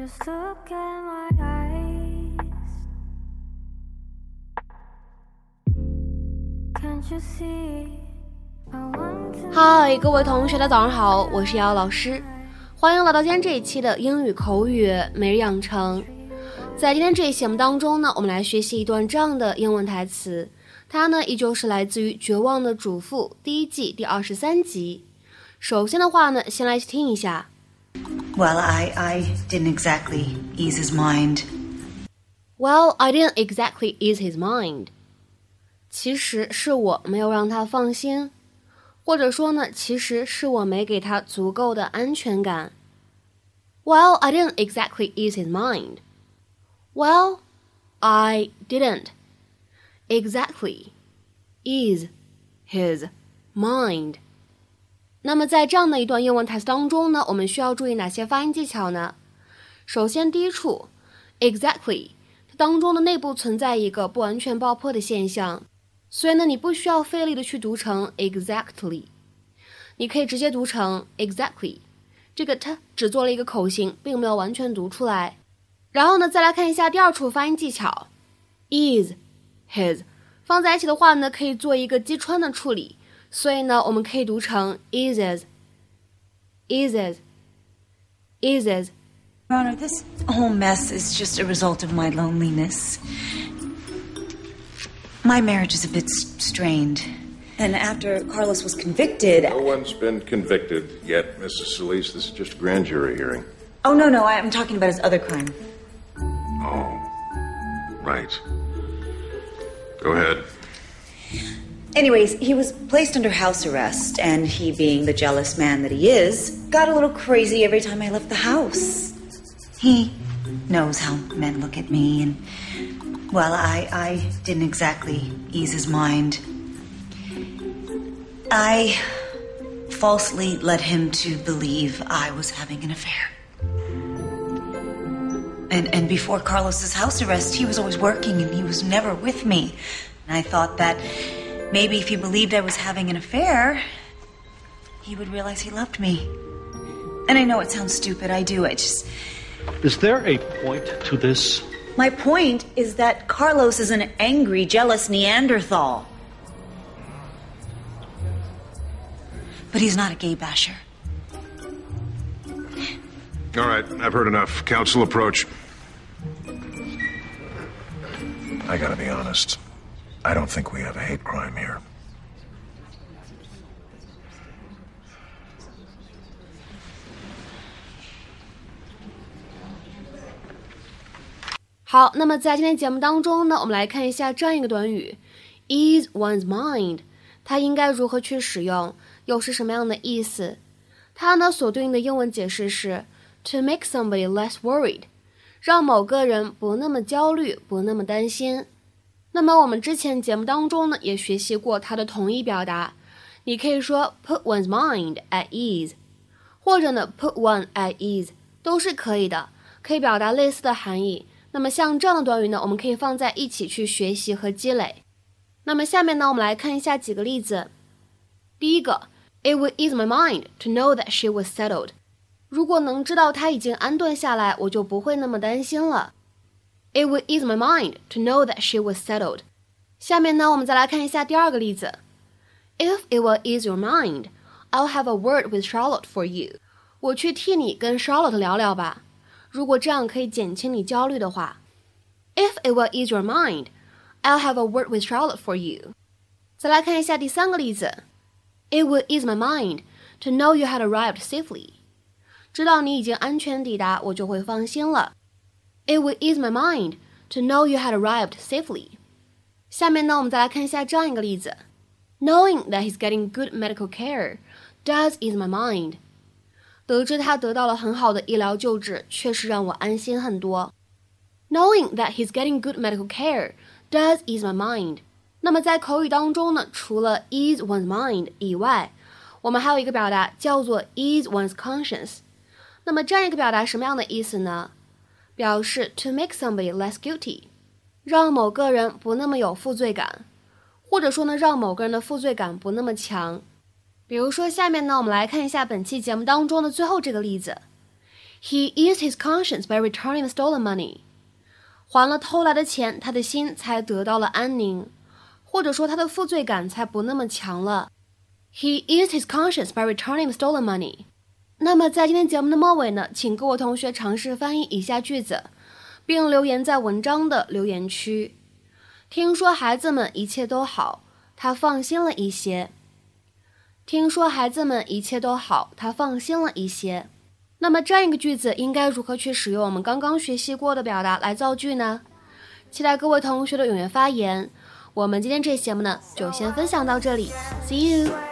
Just look at my eyes. Can't you see? I want to 嗨，各位同学，大家早上好，我是瑶瑶老师，欢迎来到今天这一期的英语口语每日养成。在今天这一期节目当中呢，我们来学习一段这样的英文台词，它呢依旧是来自于《绝望的主妇》第一季第二十三集。首先的话呢，先来听一下。Well, I, I didn't exactly ease his mind. Well, I didn't exactly ease his mind. 其实是我没有让他放心，或者说呢，其实是我没给他足够的安全感。Well, I didn't exactly ease his mind. Well, I didn't exactly ease his mind. 那么在这样的一段英文台词当中呢，我们需要注意哪些发音技巧呢？首先，第一处 exactly 它当中的内部存在一个不完全爆破的现象，所以呢，你不需要费力的去读成 exactly，你可以直接读成 exactly，这个 t 只做了一个口型，并没有完全读出来。然后呢，再来看一下第二处发音技巧，is his 放在一起的话呢，可以做一个击穿的处理。所以呢，我们可以读成 ises, ises, ises。 Your Honor, this whole mess is just a result of my loneliness. My marriage is a bit s- strained. And after Carlos was convicted. No one's been convicted yet, Mrs. Solis. This is just a grand jury hearing. Oh, no, no, I'm talking about his other crime. Oh, right. Anyways, he was placed under house arrest, and he, being the jealous man that he is, got a little crazy every time I left the house. He knows how men look at me, and, well, I, I didn't exactly ease his mind. I falsely led him to believe I was having an affair. And, and before Carlos's house arrest, he was always working and he was never with me. And I thought that maybe if he believed I was having an affair, he would realize he loved me. And I know it sounds stupid, I do. I just. Is there a point to this? My point is that Carlos is an angry, jealous Neanderthal. But he's not a gay basher. All right, I've heard enough. Counsel approach. I gotta be honest. I don't think we have a hate crime here. 好，那么在今天节目当中呢，我们来看一下这样一个短语，ease one's mind，它应该如何去使用，又是什么样的意思？它呢所对应的英文解释是 to make somebody less worried，让某个人不那么焦虑，不那么担心。 那么我们之前节目当中呢也学习过它的同义表达，你可以说 put one's mind at ease，或者呢 put one at ease 都是可以的，可以表达类似的含义。那么像这样的短语呢，我们可以放在一起去学习和积累。那么下面呢，我们来看一下几个例子。第一个，It would ease my mind to know that she was settled。如果能知道她已经安顿下来，我就不会那么担心了。It would ease my mind to know that she was settled。下面呢，我们再来看一下第二个例子。If it will ease your mind, I'll have a word with Charlotte for you。我去替你跟 Charlotte 聊聊吧。如果这样可以减轻你焦虑的话，If it will ease your mind, I'll have a word with Charlotte for you。再来看一下第三个例子，It would ease my mind to know you had arrived safely。知道你已经安全抵达，我就会放心了。 It would ease my mind to know you had arrived safely。下面呢，我们再来看一下这样一个例子，Knowing that he's getting good medical care does ease my mind。得知他得到了很好的医疗救治，确实让我安心很多。Knowing that he's getting good medical care does ease my mind。那么在口语当中呢，除了 ease one's mind 以外，我们还有一个表达叫做 ease one's conscience。那么这样一个表达什么样的意思呢？ 表示 to make somebody less guilty，让某个人不那么有负罪感，或者说呢，让某个人的负罪感不那么强。比如说，下面呢，我们来看一下本期节目当中的最后这个例子 He eased his conscience by returning the stolen money. 还了偷来的钱，他的心才得到了安宁，或者说他的负罪感才不那么强了。He eased his conscience by returning the stolen money. 那么在今天节目的末尾呢，请各位同学尝试翻译以下句子，并留言在文章的留言区。听说孩子们一切都好，他放心了一些。听说孩子们一切都好，他放心了一些。那么这样一个句子应该如何去使用我们刚刚学习过的表达来造句呢？期待各位同学的踊跃发言。我们今天这节目呢，就先分享到这里，See you。